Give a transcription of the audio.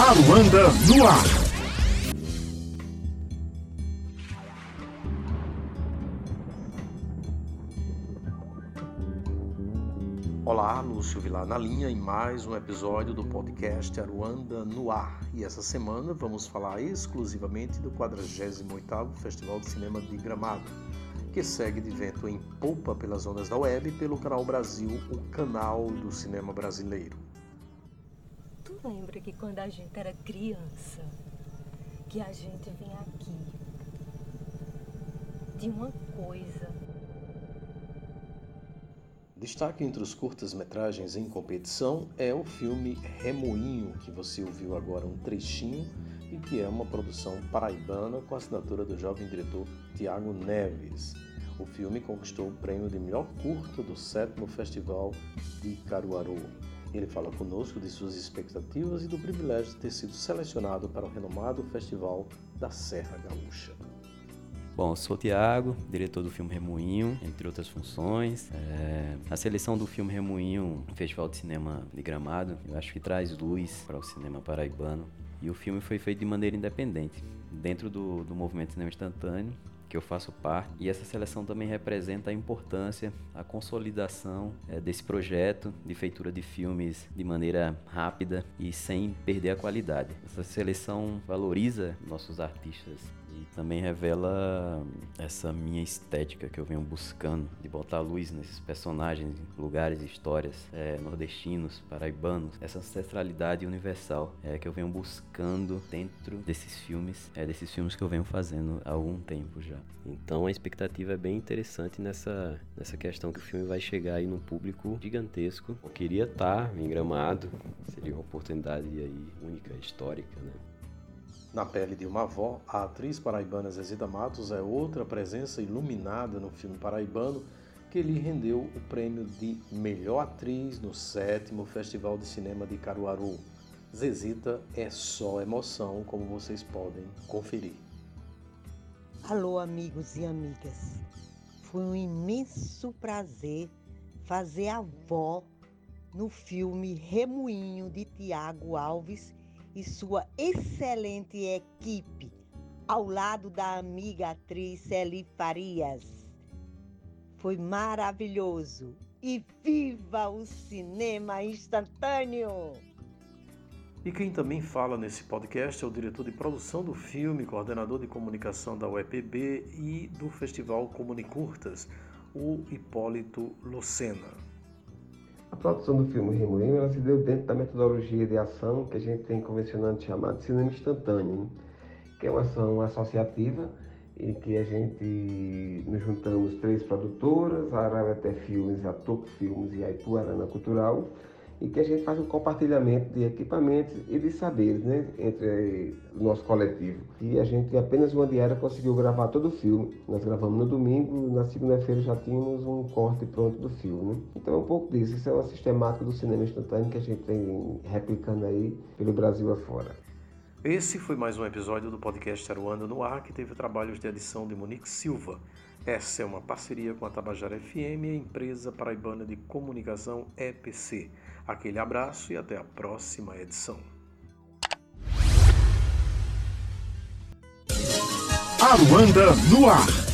Aruanda no ar. Olá, Lúcio Vilar na linha em mais um episódio do podcast Aruanda no ar. E essa semana vamos falar exclusivamente do 48º Festival de Cinema de Gramado, que segue de vento em polpa pelas ondas da web pelo Canal Brasil, o canal do cinema brasileiro. Tu lembra que quando a gente era criança, que a gente vinha aqui, de uma coisa. Destaque entre os curtas-metragens em competição é o filme Remoinho, que você ouviu agora um trechinho e que é uma produção paraibana com a assinatura do jovem diretor Tiago Neves. O filme conquistou o prêmio de melhor curta do sétimo Festival de Caruaru. Ele fala conosco de suas expectativas e do privilégio de ter sido selecionado para o renomado Festival da Serra Gaúcha. Bom, eu sou o Tiago, diretor do filme Remoinho, entre outras funções. É, a seleção do filme Remoinho, Festival de Cinema de Gramado, eu acho que traz luz para o cinema paraibano. E o filme foi feito de maneira independente, dentro do, do movimento cinema instantâneo, que eu faço parte. E essa seleção também representa a importância, a consolidação é, desse projeto de feitura de filmes de maneira rápida e sem perder a qualidade. Essa seleção valoriza nossos artistas também revela essa minha estética que eu venho buscando de botar luz nesses personagens, lugares, histórias é, nordestinos, paraibanos, essa ancestralidade universal é, que eu venho buscando dentro desses filmes, é desses filmes que eu venho fazendo há algum tempo já. Então a expectativa é bem interessante nessa, nessa questão que o filme vai chegar aí num público gigantesco. Eu queria estar em Gramado, seria uma oportunidade aí única, histórica, né? Na pele de uma avó, a atriz paraibana Zezida Matos é outra presença iluminada no filme paraibano que lhe rendeu o prêmio de melhor atriz no sétimo Festival de Cinema de Caruaru. Zezita é só emoção, como vocês podem conferir. Alô, amigos e amigas. Foi um imenso prazer fazer a avó no filme Remoinho de Tiago Alves e sua excelente equipe, ao lado da amiga atriz Celi Farias. Foi maravilhoso e viva o cinema instantâneo! E quem também fala nesse podcast é o diretor de produção do filme, coordenador de comunicação da UEPB e do Festival Comunicurtas, o Hipólito Lucena. Produção do filme Remoinho ela se deu dentro da metodologia de ação que a gente tem convencionando chamado cinema instantâneo, que é uma ação associativa em que a gente nos juntamos três produtoras, a Araveté Filmes, a Toco Filmes e a Ipuarana Cultural, e que a gente faz um compartilhamento de equipamentos e de saberes né, entre o nosso coletivo. E a gente, apenas uma diária, conseguiu gravar todo o filme. Nós gravamos no domingo, na segunda-feira já tínhamos um corte pronto do filme. Né? Então é um pouco disso, isso é uma sistemática do cinema instantâneo que a gente tem replicando aí pelo Brasil afora. Esse foi mais um episódio do podcast Aruanda no Ar, que teve trabalhos de edição de Monique Silva. Essa é uma parceria com a Tabajara FM e a empresa paraibana de comunicação EPC. Aquele abraço e até a próxima edição. Aruanda no ar.